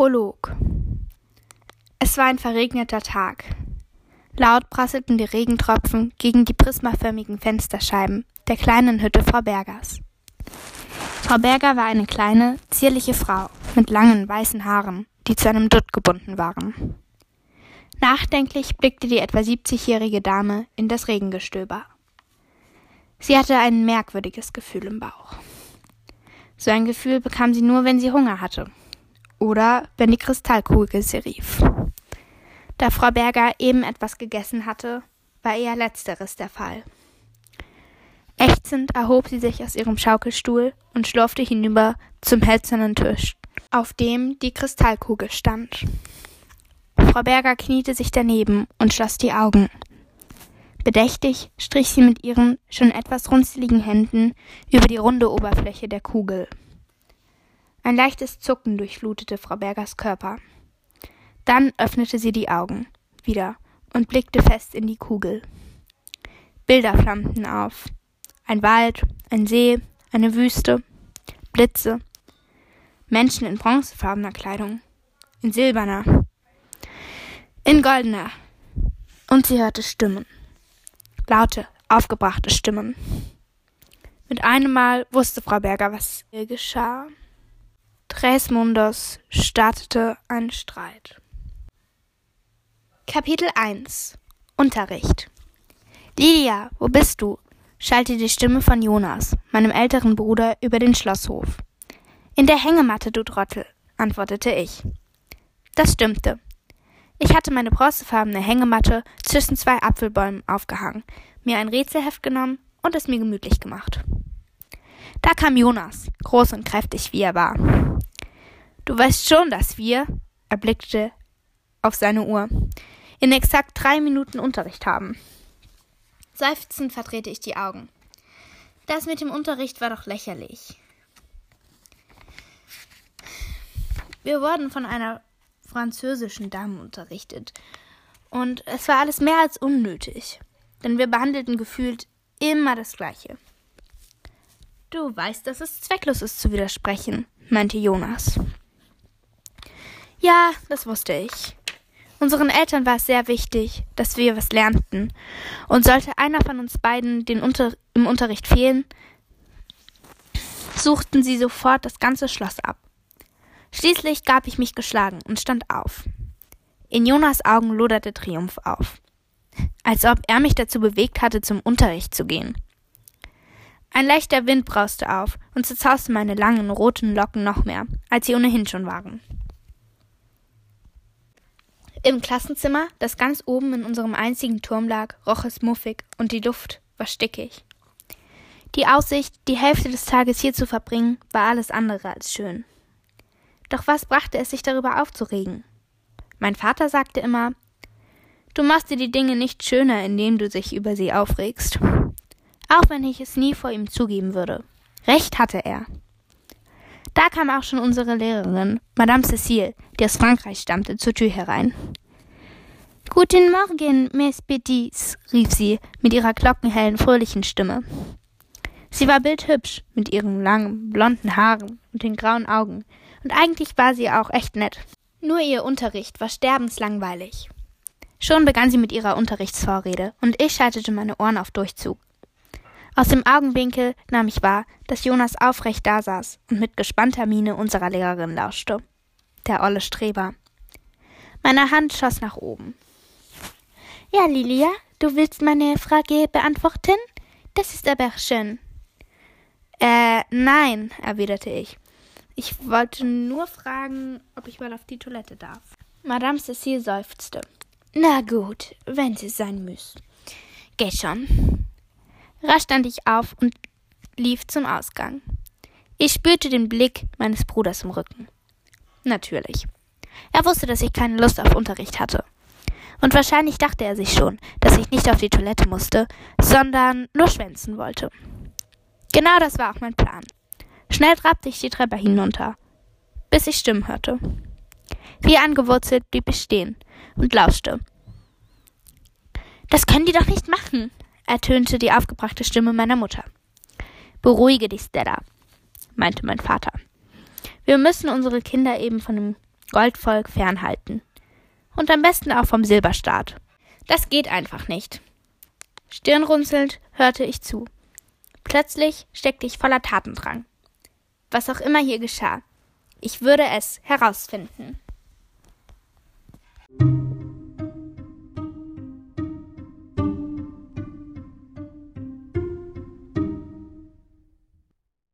Prolog Es war ein verregneter Tag. Laut prasselten die Regentropfen gegen die prismaförmigen Fensterscheiben der kleinen Hütte Frau Bergers. Frau Berger war eine kleine, zierliche Frau mit langen, weißen Haaren, die zu einem Dutt gebunden waren. Nachdenklich blickte die etwa siebzigjährige Dame in das Regengestöber. Sie hatte ein merkwürdiges Gefühl im Bauch. So ein Gefühl bekam sie nur, wenn sie Hunger hatte. Oder wenn die Kristallkugel sie rief. Da Frau Berger eben etwas gegessen hatte, war eher letzteres der Fall. Ächzend erhob sie sich aus ihrem Schaukelstuhl und schlurfte hinüber zum hölzernen Tisch, auf dem die Kristallkugel stand. Frau Berger kniete sich daneben und schloss die Augen. Bedächtig strich sie mit ihren schon etwas runzeligen Händen über die runde Oberfläche der Kugel. Ein leichtes Zucken durchflutete Frau Bergers Körper. Dann öffnete sie die Augen wieder und blickte fest in die Kugel. Bilder flammten auf. Ein Wald, ein See, eine Wüste, Blitze, Menschen in bronzefarbener Kleidung, in silberner, in goldener. Und sie hörte Stimmen. Laute, aufgebrachte Stimmen. Mit einem Mal wusste Frau Berger, was ihr geschah. Tres Mundos startete ein Streit. Kapitel 1 Unterricht Lydia, wo bist du? schallte die Stimme von Jonas, meinem älteren Bruder, über den Schlosshof. In der Hängematte, du Trottel, antwortete ich. Das stimmte. Ich hatte meine bronzefarbene Hängematte zwischen zwei Apfelbäumen aufgehangen, mir ein Rätselheft genommen und es mir gemütlich gemacht. Da kam Jonas, groß und kräftig wie er war. Du weißt schon, dass wir, er blickte auf seine Uhr, in exakt drei Minuten Unterricht haben. Seufzend verdrehte ich die Augen. Das mit dem Unterricht war doch lächerlich. Wir wurden von einer französischen Dame unterrichtet. Und es war alles mehr als unnötig, denn wir behandelten gefühlt immer das Gleiche. Du weißt, dass es zwecklos ist zu widersprechen, meinte Jonas. Ja, das wusste ich. Unseren Eltern war es sehr wichtig, dass wir was lernten. Und sollte einer von uns beiden den Unter im Unterricht fehlen, suchten sie sofort das ganze Schloss ab. Schließlich gab ich mich geschlagen und stand auf. In Jonas Augen loderte Triumph auf, als ob er mich dazu bewegt hatte, zum Unterricht zu gehen. Ein leichter Wind brauste auf und zerzauste meine langen roten Locken noch mehr, als sie ohnehin schon waren. Im Klassenzimmer, das ganz oben in unserem einzigen Turm lag, roch es muffig und die Luft war stickig. Die Aussicht, die Hälfte des Tages hier zu verbringen, war alles andere als schön. Doch was brachte es sich darüber aufzuregen? Mein Vater sagte immer, du machst dir die Dinge nicht schöner, indem du dich über sie aufregst. Auch wenn ich es nie vor ihm zugeben würde. Recht hatte er. Da kam auch schon unsere Lehrerin, Madame Cécile, die aus Frankreich stammte, zur Tür herein. Guten Morgen, Miss Petits, rief sie mit ihrer glockenhellen, fröhlichen Stimme. Sie war bildhübsch mit ihren langen, blonden Haaren und den grauen Augen, und eigentlich war sie auch echt nett. Nur ihr Unterricht war sterbenslangweilig. Schon begann sie mit ihrer Unterrichtsvorrede, und ich schaltete meine Ohren auf Durchzug. Aus dem Augenwinkel nahm ich wahr, dass Jonas aufrecht dasaß und mit gespannter Miene unserer Lehrerin lauschte. Der olle Streber. Meine Hand schoss nach oben. Ja, Lilia, du willst meine Frage beantworten? Das ist aber schön. Äh, nein, erwiderte ich. Ich wollte nur fragen, ob ich mal auf die Toilette darf. Madame Cecile seufzte. Na gut, wenn Sie sein müssen. Geh schon. Rasch stand ich auf und lief zum Ausgang. Ich spürte den Blick meines Bruders im Rücken. Natürlich. Er wusste, dass ich keine Lust auf Unterricht hatte. Und wahrscheinlich dachte er sich schon, dass ich nicht auf die Toilette musste, sondern nur schwänzen wollte. Genau das war auch mein Plan. Schnell trabte ich die Treppe hinunter, bis ich Stimmen hörte. Wie angewurzelt blieb ich stehen und lauschte. Das können die doch nicht machen, ertönte die aufgebrachte Stimme meiner Mutter. Beruhige dich, Stella, meinte mein Vater. Wir müssen unsere Kinder eben von dem Goldvolk fernhalten. Und am besten auch vom Silberstaat. Das geht einfach nicht. Stirnrunzelnd hörte ich zu. Plötzlich steckte ich voller Tatendrang. Was auch immer hier geschah, ich würde es herausfinden.